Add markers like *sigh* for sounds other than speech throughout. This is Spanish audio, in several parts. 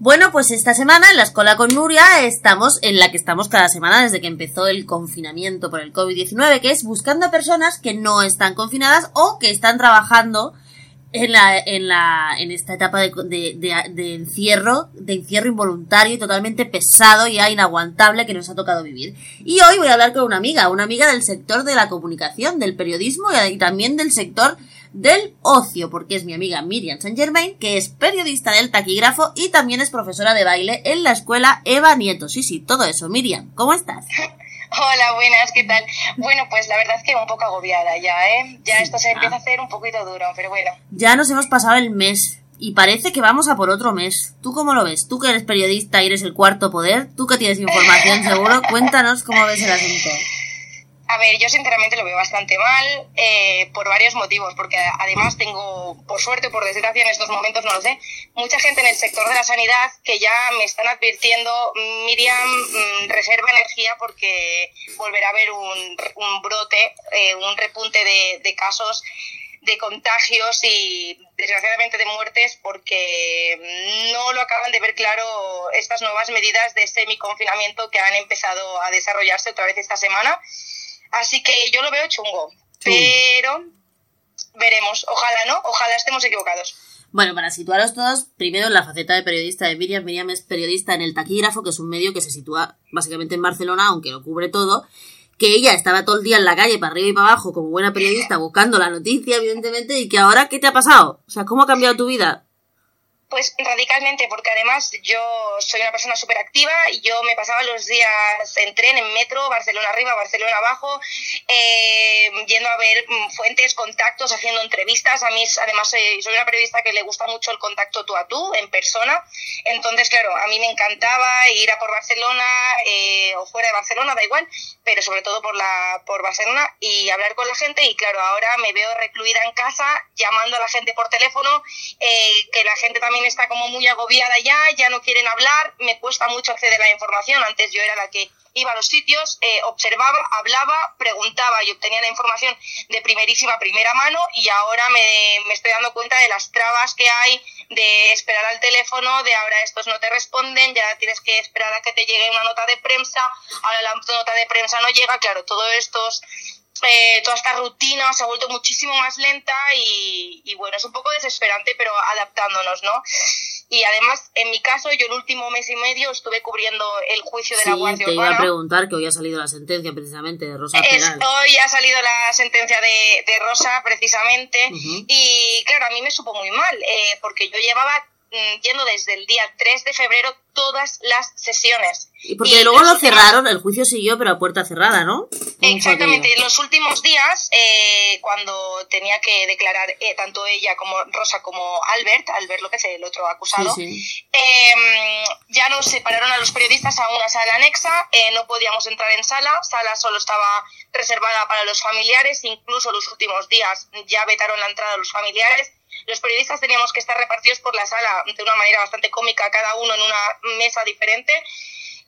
Bueno, pues esta semana en la Escuela con Nuria estamos en la que estamos cada semana desde que empezó el confinamiento por el COVID-19, que es buscando a personas que no están confinadas o que están trabajando en la, en la, en esta etapa de, de, de, de encierro, de encierro involuntario y totalmente pesado y inaguantable que nos ha tocado vivir. Y hoy voy a hablar con una amiga, una amiga del sector de la comunicación, del periodismo y también del sector del ocio, porque es mi amiga Miriam Saint Germain, que es periodista del taquígrafo y también es profesora de baile en la escuela Eva Nieto. Sí, sí, todo eso. Miriam, ¿cómo estás? *laughs* Hola, buenas, ¿qué tal? Bueno, pues la verdad es que un poco agobiada ya, ¿eh? Ya esto se empieza a hacer un poquito duro, pero bueno. Ya nos hemos pasado el mes y parece que vamos a por otro mes. ¿Tú cómo lo ves? Tú que eres periodista y eres el cuarto poder, tú que tienes información seguro, cuéntanos cómo ves el asunto. A ver, yo sinceramente lo veo bastante mal eh, por varios motivos, porque además tengo, por suerte o por desgracia en estos momentos, no lo sé, mucha gente en el sector de la sanidad que ya me están advirtiendo, Miriam, mm, reserva energía porque volverá a haber un, un brote, eh, un repunte de, de casos de contagios y desgraciadamente de muertes porque no lo acaban de ver claro estas nuevas medidas de semi-confinamiento que han empezado a desarrollarse otra vez esta semana Así que yo lo veo chungo, pero veremos. Ojalá no, ojalá estemos equivocados. Bueno, para situaros todos, primero en la faceta de periodista de Miriam. Miriam es periodista en El Taquígrafo, que es un medio que se sitúa básicamente en Barcelona, aunque lo cubre todo. Que ella estaba todo el día en la calle, para arriba y para abajo, como buena periodista, buscando la noticia, evidentemente, y que ahora, ¿qué te ha pasado? O sea, ¿cómo ha cambiado tu vida? Pues radicalmente, porque además yo soy una persona súper activa y yo me pasaba los días en tren, en metro, Barcelona arriba, Barcelona abajo, eh, yendo a ver mm, fuentes, contactos, haciendo entrevistas. A mí, además, eh, soy una periodista que le gusta mucho el contacto tú a tú, en persona. Entonces, claro, a mí me encantaba ir a por Barcelona eh, o fuera de Barcelona, da igual, pero sobre todo por, la, por Barcelona y hablar con la gente. Y claro, ahora me veo recluida en casa, llamando a la gente por teléfono, que la gente también está como muy agobiada ya, ya no quieren hablar, me cuesta mucho acceder a la información, antes yo era la que iba a los sitios, eh, observaba, hablaba, preguntaba y obtenía la información de primerísima primera mano y ahora me, me, estoy dando cuenta de las trabas que hay de esperar al teléfono, de ahora estos no te responden, ya tienes que esperar a que te llegue una nota de prensa, ahora la nota de prensa no llega, claro, todos estos eh, toda esta rutina se ha vuelto muchísimo más lenta y, y, bueno, es un poco desesperante, pero adaptándonos, ¿no? Y además, en mi caso, yo el último mes y medio estuve cubriendo el juicio de sí, la Guardia te Urbana. iba a preguntar que hoy ha salido la sentencia precisamente de Rosa Es, Peral. hoy ha salido la sentencia de, de Rosa, precisamente, Uh -huh. y claro, a mí me supo muy mal, eh, porque yo llevaba mm, yendo desde el día 3 de febrero todas las sesiones. Y porque y luego lo cerraron, el juicio siguió, pero a puerta cerrada, ¿no? Exactamente. En los últimos días, eh, cuando tenía que declarar eh, tanto ella como Rosa como Albert, Albert López, el otro acusado, sí, sí. Eh, ya nos separaron a los periodistas a una sala anexa, eh, no podíamos entrar en sala, sala solo estaba reservada para los familiares, incluso los últimos días ya vetaron la entrada a los familiares los periodistas teníamos que estar repartidos por la sala de una manera bastante cómica, cada uno en una mesa diferente.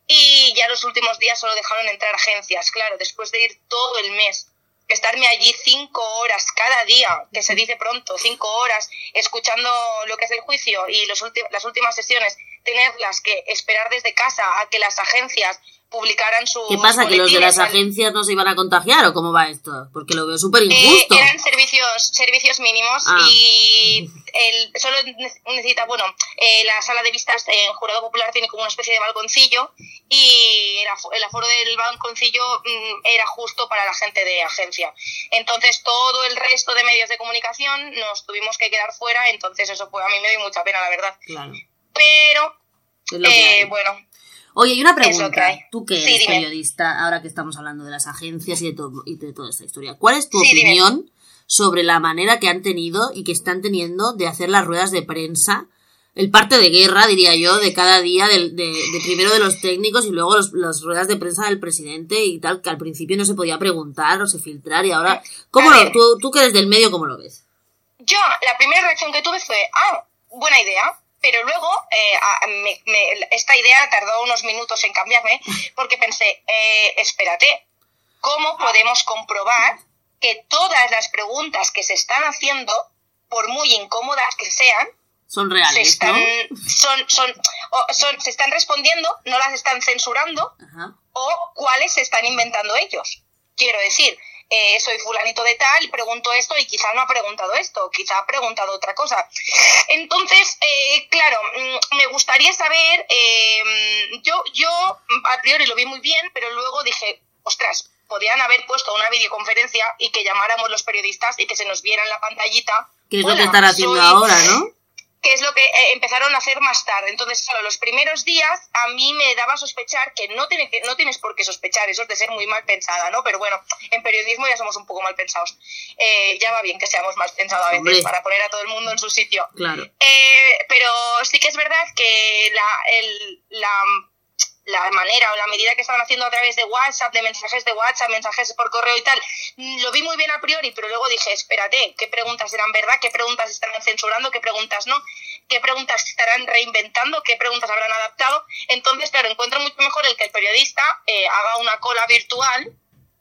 Y ya los últimos días solo dejaron entrar agencias. Claro, después de ir todo el mes, estarme allí cinco horas cada día, que se dice pronto, cinco horas, escuchando lo que es el juicio y los las últimas sesiones, tenerlas que esperar desde casa a que las agencias publicaran su. ¿Qué pasa? ¿Que los de las agencias no se iban a contagiar o cómo va esto? Porque lo veo súper injusto. Eh, eran servicios, servicios mínimos ah. y el, solo necesita, bueno, eh, la sala de vistas en Jurado Popular tiene como una especie de balconcillo y el, aforo, el aforo del balconcillo mmm, era justo para la gente de agencia. Entonces todo el resto de medios de comunicación nos tuvimos que quedar fuera, entonces eso fue, a mí me dio mucha pena, la verdad. Claro. Pero, eh, bueno, Oye, y una pregunta. que Tú que eres periodista, ahora que estamos hablando de las agencias y de, todo, y de toda esta historia, ¿cuál es tu Sí, opinión sobre la manera que han tenido y que están teniendo de hacer las ruedas de prensa? El parte de guerra, diría yo, de cada día, de, de, de primero de los técnicos y luego los, las ruedas de prensa del presidente y tal, que al principio no se podía preguntar o se filtrar y ahora... ¿Cómo lo, tú, tú que eres del medio, cómo lo ves? Yo, la primera reacción que tuve fue, ah, buena idea. Pero luego eh, a, me, me, esta idea tardó unos minutos en cambiarme porque pensé, eh, espérate, ¿cómo podemos comprobar que todas las preguntas que se están haciendo, por muy incómodas que sean, son reales, se están, ¿no? son, son, o son, se están respondiendo, no las están censurando, Ajá. o cuáles se están inventando ellos. Quiero decir, eh, soy fulanito de tal, pregunto esto y quizá no ha preguntado esto, quizá ha preguntado otra cosa. Entonces, eh, claro, mm, me gustaría saber, eh, yo, yo a priori lo vi muy bien, pero luego dije, ostras, podían haber puesto una videoconferencia y que llamáramos los periodistas y que se nos viera en la pantallita. Que es lo que "Hola, están haciendo soy-". ahora, ¿no? Que es lo que eh, empezaron a hacer más tarde. Entonces, claro, los primeros días a mí me daba a sospechar que no, tiene que no tienes por qué sospechar, eso es de ser muy mal pensada, ¿no? Pero bueno, en periodismo ya somos un poco mal pensados. Eh, ya va bien que seamos mal pensados a veces Hombre. para poner a todo el mundo en su sitio. Claro. Eh, pero sí que es verdad que la, el- la, la manera o la medida que estaban haciendo a través de WhatsApp, de mensajes de WhatsApp, mensajes por correo y tal, mm, lo vi muy bien a priori, pero luego dije, espérate, ¿qué preguntas eran verdad? ¿Qué preguntas estarán censurando? ¿Qué preguntas no? ¿Qué preguntas estarán reinventando? ¿Qué preguntas habrán adaptado? Entonces, claro, encuentro mucho mejor el que el periodista eh, haga una cola virtual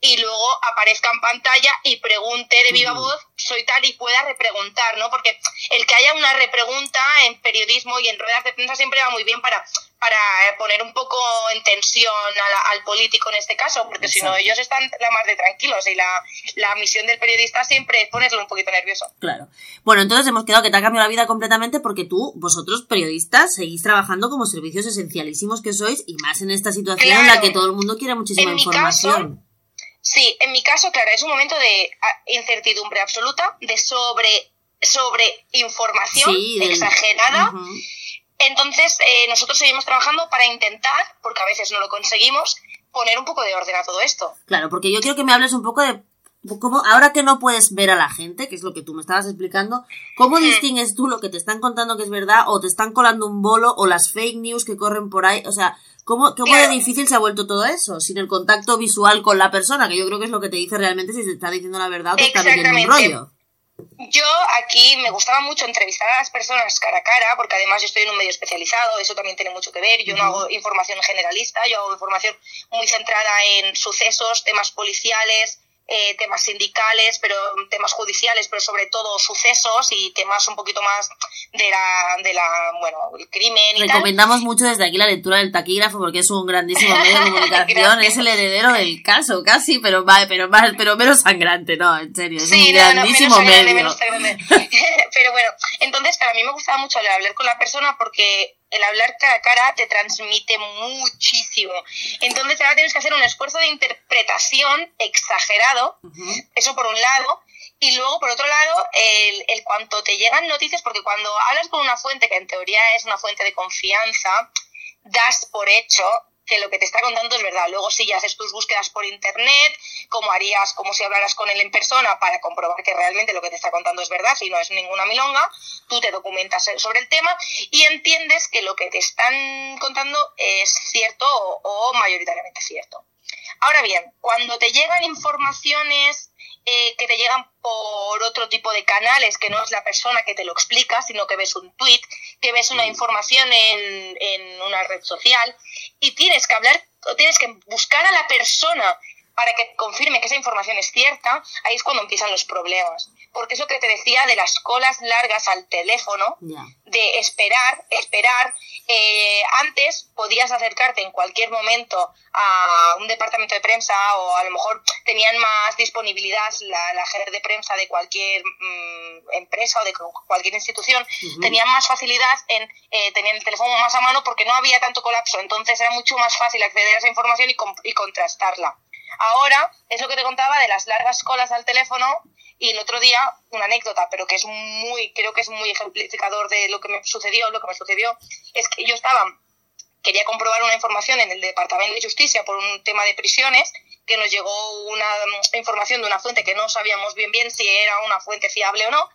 y luego aparezca en pantalla y pregunte de viva voz, soy tal y pueda repreguntar, ¿no? Porque el que haya una repregunta en periodismo y en ruedas de prensa siempre va muy bien para, para eh, poner un poco en tensión a la- al político en este caso, porque si no ellos están la más de tranquilos y la, la misión del periodista siempre es ponerlo un poquito nervioso. Claro. Bueno, entonces hemos quedado que te ha cambiado la vida completamente porque tú, vosotros periodistas, seguís trabajando como servicios esencialísimos que sois y más en esta situación en la que todo el mundo quiere muchísima En mi información. Sí, en mi caso, claro, es un momento de ah, incertidumbre absoluta, de sobre, sobre información Sí, del- exagerada. Entonces, eh, nosotros seguimos trabajando para intentar, porque a veces no lo conseguimos, poner un poco de orden a todo esto. Claro, porque yo quiero que me hables un poco de cómo, ahora que no puedes ver a la gente, que es lo que tú me estabas explicando, ¿cómo distingues tú lo que te están contando que es verdad o te están colando un bolo o las fake news que corren por ahí? O sea, ¿cómo, cómo de difícil se ha vuelto todo eso? Sin el contacto visual con la persona, que yo creo que es lo que te dice realmente si te está diciendo la verdad o te está metiendo un rollo. Yo aquí me gustaba mucho entrevistar a las personas cara a cara, porque además yo estoy en un medio especializado, eso también tiene mucho que ver. Yo no hago información generalista, yo hago información muy centrada en sucesos, temas policiales, eh, temas sindicales, pero temas judiciales, pero sobre todo sucesos y temas un poquito más de la, de la bueno, el crimen y tal. Recomendamos mucho desde aquí la lectura del taquígrafo porque es un grandísimo medio de *laughs* comunicación, es el heredero del caso, casi, pero va, pero más, pero menos sangrante, no, en serio, es Sí, un no, no, grandísimo menos grande, medio. menos grande. *laughs* Pero bueno, entonces a mí me gustaba mucho hablar con la persona porque el hablar cara a cara te transmite muchísimo. Entonces ahora tienes que hacer un esfuerzo de interpretación exagerado, eso por un lado. Y luego, por otro lado, el, el cuanto te llegan noticias, porque cuando hablas con una fuente que en teoría es una fuente de confianza, das por hecho que lo que te está contando es verdad. Luego sí ya haces tus búsquedas por internet, como harías, como si hablaras con él en persona para comprobar que realmente lo que te está contando es verdad, si no es ninguna milonga, tú te documentas sobre el tema y entiendes que lo que te están contando es cierto o, o mayoritariamente cierto. Ahora bien, cuando te llegan informaciones eh, que te llegan por otro tipo de canales, que no es la persona que te lo explica, sino que ves un tweet, que ves una información en, en una red social y tienes que hablar, tienes que buscar a la persona para que confirme que esa información es cierta, ahí es cuando empiezan los problemas. Porque es lo que te decía de las colas largas al teléfono, de esperar, esperar. Eh, antes podías acercarte en cualquier momento a un departamento de prensa o a lo mejor tenían más disponibilidad la, la gente de prensa de cualquier mm, empresa o de cu- cualquier institución, tenían más facilidad en eh, tener el teléfono más a mano porque no había tanto colapso, entonces era mucho más fácil acceder a esa información y contrastarla. Ahora es lo que te contaba de las largas colas al teléfono y el otro día una anécdota, pero que es muy, creo que es muy ejemplificador de lo que me sucedió, lo que me sucedió es que yo estaba quería comprobar una información en el Departamento de Justicia por un tema de prisiones, que nos llegó una mm, información de una fuente que no sabíamos bien bien si era una fuente fiable o no,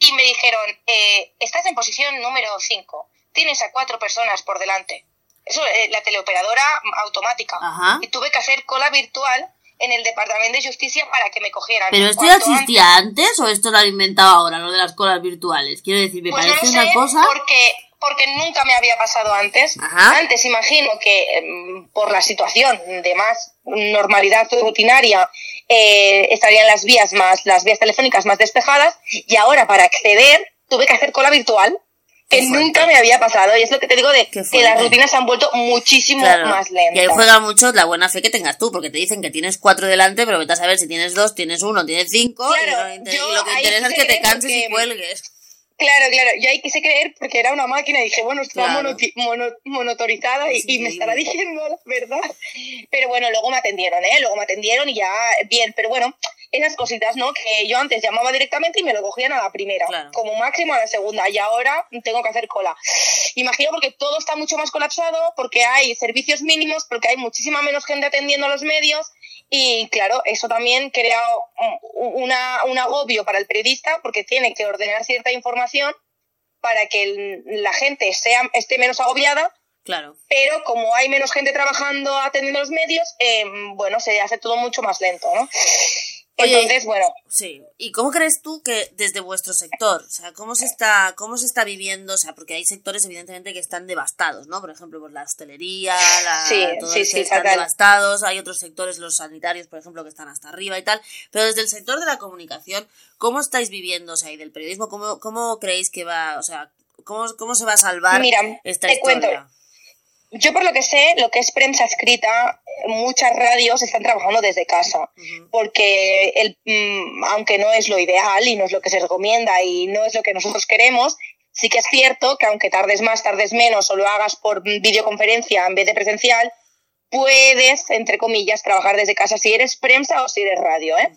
y me dijeron, eh, estás en posición número 5, tienes a cuatro personas por delante. Eso, eh, la teleoperadora automática. Ajá. Y tuve que hacer cola virtual en el Departamento de Justicia para que me cogieran. ¿Pero esto ya existía antes o esto lo han inventado ahora, lo de las colas virtuales? Quiero decir, me Pues no parece lo sé, una cosa... Porque, porque nunca me había pasado antes. Ajá. Antes imagino que em, por la situación de más normalidad rutinaria eh, estarían las vías más, las vías telefónicas más despejadas y ahora para acceder tuve que hacer cola virtual. Que nunca me había pasado. Y es lo que te digo de que las rutinas se han vuelto muchísimo más lentas. Y ahí juega mucho la buena fe que tengas tú, porque te dicen que tienes cuatro delante, pero vete a saber si tienes dos, tienes uno, tienes cinco, y, lo, que interesa es que te canses y cuelgues. Claro, claro, yo ahí quise creer porque era una máquina y dije, bueno, está monotorizada y, me estará diciendo la verdad. Pero bueno, luego me atendieron, ¿eh? Luego me atendieron y ya, bien, pero bueno, esas cositas, ¿no? Que yo antes llamaba directamente y me lo cogían a la primera, como máximo a la segunda, y ahora tengo que hacer cola. Imagino porque todo está mucho más colapsado, porque hay servicios mínimos, porque hay muchísima menos gente atendiendo a los medios, y claro, eso también crea una, un agobio para el periodista, porque tiene que ordenar cierta información para que la gente sea, esté menos agobiada Claro. Pero como hay menos gente trabajando atendiendo los medios, eh, bueno, se hace todo mucho más lento, ¿no? Entonces, bueno. Sí. ¿Y cómo crees tú que desde vuestro sector, o sea, cómo se está, cómo se está viviendo? O sea, porque hay sectores evidentemente que están devastados, ¿no? Por ejemplo, pues la hostelería, la, sí, sí, sí, están devastados. Hay otros sectores, los sanitarios, por ejemplo, que están hasta arriba y tal. Pero desde el sector de la comunicación, ¿cómo estáis viviendo, o sea, y del periodismo, cómo, cómo creéis que va, o sea, cómo, cómo se va a salvar Mira, esta te historia? Cuento. Yo por lo que sé, lo que es prensa escrita, muchas radios están trabajando desde casa, porque el, mm, aunque no es lo ideal y no es lo que se recomienda y no es lo que nosotros queremos, sí que es cierto que aunque tardes más, tardes menos o lo hagas por videoconferencia en vez de presencial, puedes, entre comillas, trabajar desde casa si eres prensa o si eres radio. ¿eh?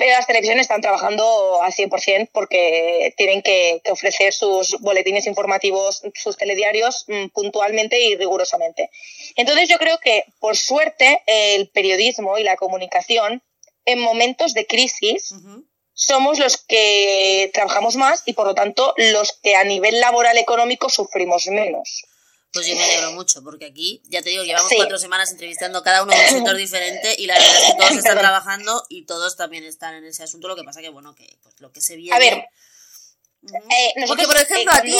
Pero las televisiones están trabajando al 100% porque tienen que, ofrecer sus boletines informativos, sus telediarios mm, puntualmente y rigurosamente. Entonces yo creo que, por suerte, el periodismo y la comunicación en momentos de crisis somos los que trabajamos más y, por lo tanto, los que a nivel laboral económico sufrimos menos. Pues yo me alegro mucho, porque aquí, ya te digo, llevamos cuatro semanas entrevistando cada uno de un sector *laughs* diferente y la verdad es que todos están trabajando y todos también están en ese asunto. Lo que pasa que, bueno, que pues, lo que se viene... A ver, eh, porque, por ejemplo, a ti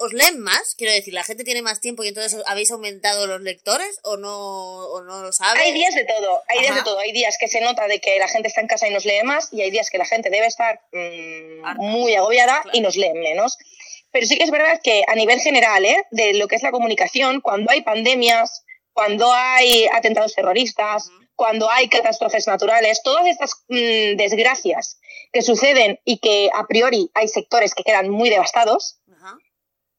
os, leen más, quiero decir, la gente tiene más tiempo y entonces habéis aumentado los lectores o no, o no lo sabes. Hay días de todo, hay días de todo. Hay días que se nota de que la gente está en casa y nos lee más y hay días que la gente debe estar mm, muy agobiada y nos leen menos. Pero sí que es verdad que a nivel general, ¿eh? de lo que es la comunicación, cuando hay pandemias, cuando hay atentados terroristas, cuando hay catástrofes naturales, todas estas mm, desgracias que suceden y que a priori hay sectores que quedan muy devastados,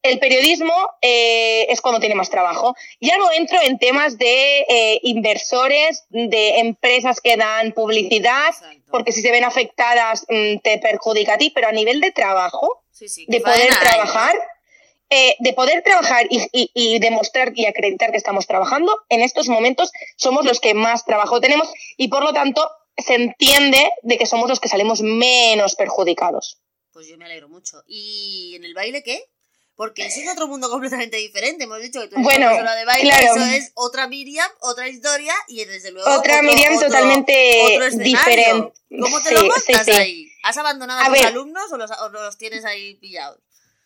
el periodismo eh, es cuando tiene más trabajo. Ya no entro en temas de eh, inversores, de empresas que dan publicidad, porque si se ven afectadas mm, te perjudica a ti, pero a nivel de trabajo, de poder trabajar, eh, de poder trabajar y, demostrar y acreditar que estamos trabajando, en estos momentos somos los que más trabajo tenemos y por lo tanto se entiende de que somos los que salimos menos perjudicados. Pues yo me alegro mucho. ¿Y en el baile qué? Porque eso es otro mundo completamente diferente. Hemos dicho que tú eres bueno, de baile, eso es otra Miriam, otra historia y desde luego. Otra Miriam totalmente diferente. ¿Cómo te lo montas ahí? ¿Has abandonado a, tus alumnos o los, tienes ahí pillados?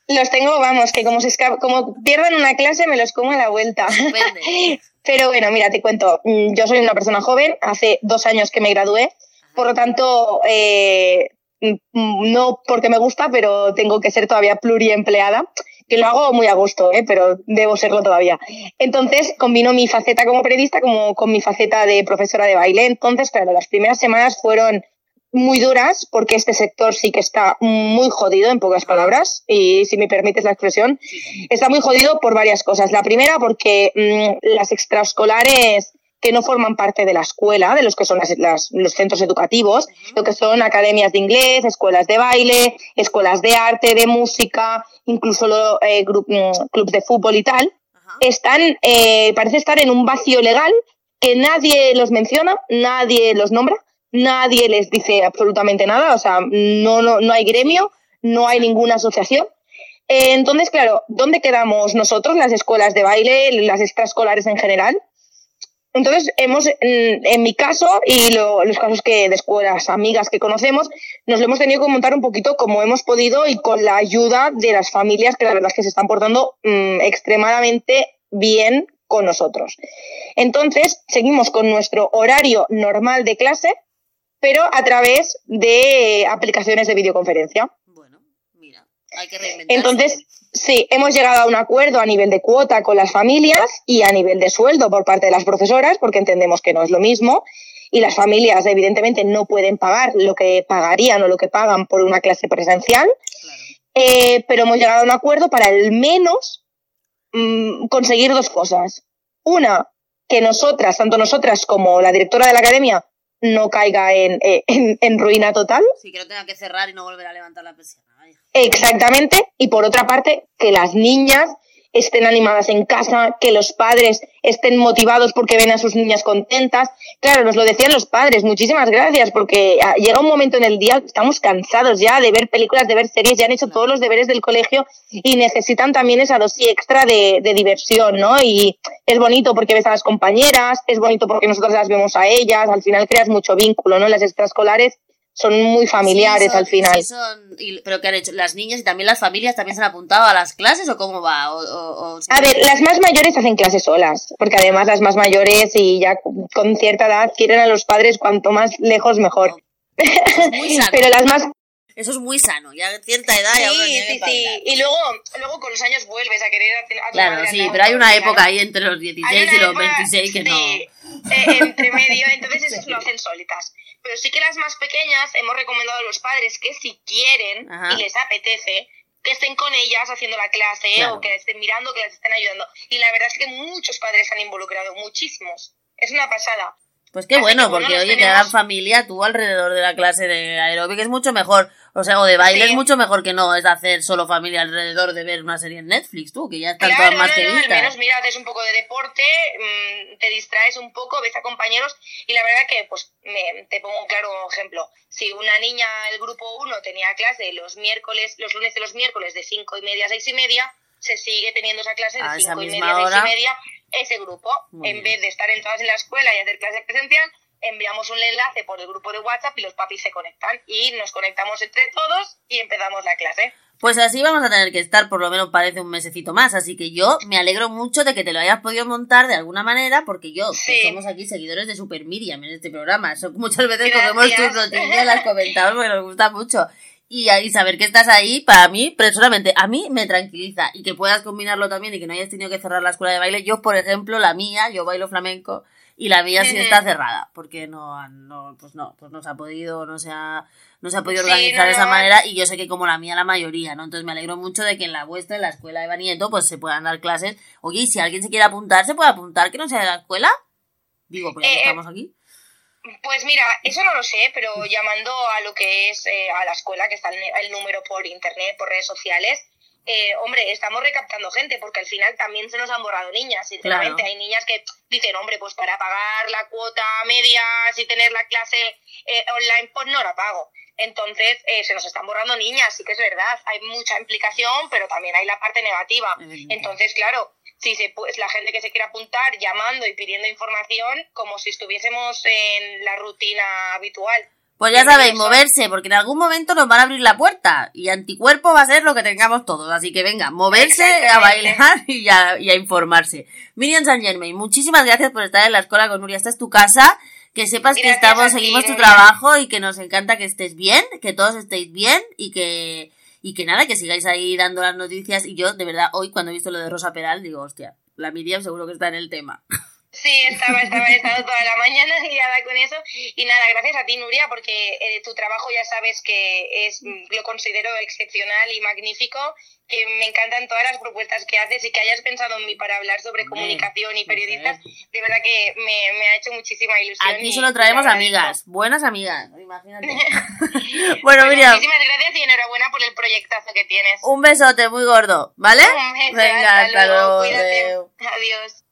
Los tengo, vamos, que como, se como pierdan una clase me los como a la vuelta. *laughs* Pero bueno, mira, te cuento. Mm, yo soy una persona joven, hace dos años que me gradué, por lo tanto, eh, mm, no porque me gusta, pero tengo que ser todavía pluriempleada que lo hago muy a gusto, ¿eh? pero debo serlo todavía. Entonces, combino mi faceta como periodista como con mi faceta de profesora de baile. Entonces, claro, las primeras semanas fueron muy duras porque este sector sí que está muy jodido, en pocas palabras, y si me permites la expresión, está muy jodido por varias cosas. La primera, porque mm, las extraescolares que no forman parte de la escuela, de los que son los centros educativos, lo que son academias de inglés, escuelas de baile, escuelas de arte, de música, incluso eh, mm, club, de fútbol y tal, están, eh, parece estar en un vacío legal que nadie los menciona, nadie los nombra, nadie les dice absolutamente nada, o sea, no, no, no hay gremio, no hay ninguna asociación. Eh, entonces, claro, ¿dónde quedamos nosotros, las escuelas de baile, las extraescolares en general? Entonces, hemos, en, mi caso y los casos que de escuelas, amigas que conocemos, nos lo hemos tenido que montar un poquito como hemos podido y con la ayuda de las familias que la verdad es que se están portando mm, extremadamente bien con nosotros. Entonces, seguimos con nuestro horario normal de clase, pero a través de aplicaciones de videoconferencia. Bueno, mira. Hay que reinventarse. Entonces, sí, hemos llegado a un acuerdo a nivel de cuota con las familias y a nivel de sueldo por parte de las profesoras, porque entendemos que no es lo mismo. Y las familias, evidentemente, no pueden pagar lo que pagarían o lo que pagan por una clase presencial. Claro. Eh, pero hemos llegado a un acuerdo para al menos mm, conseguir dos cosas. Una, que nosotras, tanto nosotras como la directora de la academia, no caiga en, eh, en- en ruina total. Sí, que no tenga que cerrar y no volver a levantar la persiana. Exactamente. Y por otra parte, que las niñas estén animadas en casa, que los padres estén motivados porque ven a sus niñas contentas. Claro, nos lo decían los padres, muchísimas gracias, porque ah, llega un momento en el día, estamos cansados ya de ver películas, de ver series, ya han hecho todos los deberes del colegio y necesitan también esa dosis extra de, de diversión, ¿no? Y es bonito porque ves a las compañeras, es bonito porque nosotros las vemos a ellas, al final creas mucho vínculo, ¿no? Las extraescolares son muy familiares Sí, son- al final. sí son- y- pero ¿qué han hecho? ¿Las niñas y también las familias también se han apuntado a las clases o cómo va? O, o- o- A ver, las más mayores hacen clases solas, porque además las más mayores y ya con cierta edad quieren a los padres cuanto más lejos mejor. Eso es muy *laughs* sano. Pero las más... Eso es muy sano. Ya a cierta edad ya uno Sí, tiene que sí, sí. Y luego, luego con los años vuelves a querer a, a Claro, madre sí, pero hay una época ahí entre los 16 Hay y los época, 26 que sí, no. eh, entre medio, entonces eso lo hacen solitas. Pero sí que las más pequeñas hemos recomendado a los padres que si quieren Ajá. y les apetece, que estén con ellas haciendo la clase Claro. o que estén mirando, que las estén ayudando. Y la verdad es que muchos padres se han involucrado, muchísimos. Es una pasada. Pues qué Así bueno, que, bueno, porque oye, tenemos- hagan familia tú alrededor de la clase de aeróbic es mucho mejor. O sea, o de baile Sí. es mucho mejor que no es hacer solo familia alrededor de ver una serie en Netflix, tú, que ya están Claro, todas más no, que no, al menos mira, haces un poco de deporte, mm, te distraes un poco, ves a compañeros y la verdad que, pues, me- te pongo un claro ejemplo. Si una niña del grupo 1 tenía clase los miércoles, los lunes y los miércoles de 5 y media a 6 y media, se sigue teniendo esa clase de esa 5 y media a 6 hora. y media ese grupo. Muy en bien. vez de estar entradas en la escuela y hacer clase presencial, enviamos un enlace por el grupo de WhatsApp y los papis se conectan y nos conectamos entre todos y empezamos la clase. Pues así vamos a tener que estar, por lo menos parece un mesecito más. Así que yo me alegro mucho de que te lo hayas podido montar de alguna manera, porque yo, Sí. somos aquí seguidores de Super Miriam en este programa. Eso muchas veces Gracias. cogemos tus noticias, las comentamos porque nos gusta mucho. Y ahí saber que estás ahí, para mí, personalmente, a mí me tranquiliza. Y que puedas combinarlo también y que no hayas tenido que cerrar la escuela de baile. Yo, por ejemplo, la mía, yo bailo flamenco y la mía sí está cerrada. Porque no, no, pues no, pues no se ha podido, no se ha, no se ha podido Sí, organizar de esa manera y yo sé que como la mía la mayoría, ¿no? Entonces me alegro mucho de que en la vuestra, en la escuela de Banieto, pues se puedan dar clases. Oye, y si alguien se quiere apuntar, ¿se puede apuntar que no sea de la escuela? Digo, pues ya que Eh, estamos aquí. Pues mira, eso no lo sé, pero llamando a lo que es eh, a la escuela, que está el, el número por internet, por redes sociales, eh, hombre, estamos recaptando gente, porque al final también se nos han borrado niñas, sinceramente. Claro. Hay niñas que dicen, hombre, pues para pagar la cuota media, y tener la clase eh, online, pues no la pago. Entonces, eh, se nos están borrando niñas, sí que es verdad. Hay mucha implicación, pero también hay la parte negativa. Entonces, claro, si se pues la gente que se quiere apuntar llamando y pidiendo información como si estuviésemos en la rutina habitual. Pues ya sabéis, moverse, porque en algún momento nos van a abrir la puerta. Y anticuerpo va a ser lo que tengamos todos. Así que venga, moverse, a bailar y a, y a informarse. Miriam San Germain, muchísimas gracias por estar en la escuela con Nuria. Esta es tu casa. Que sepas que estamos, ti, seguimos tu trabajo y que nos encanta que estés bien, que todos estéis bien y que, y que nada, que sigáis ahí dando las noticias. Y yo, de verdad, hoy cuando he visto lo de Rosa Peral, digo, hostia, la Miriam seguro que está en el tema. Sí, estaba, estaba, he estado toda la mañana *laughs* liada con eso. Y nada, gracias a ti, Nuria, porque eh, tu trabajo ya sabes que es mm, lo considero excepcional y magnífico, que me encantan todas las propuestas que haces y que hayas pensado en mí para hablar sobre comunicación y periodistas. De verdad que me, me ha hecho muchísima ilusión. Aquí solo traemos amigas, buenas amigas, imagínate. *laughs* *laughs* bueno, Bueno, Miriam, Muchísimas gracias y enhorabuena por el proyectazo que tienes. un besote muy gordo, ¿vale? Un beso, Venga, hasta luego. cuídate. Adiós.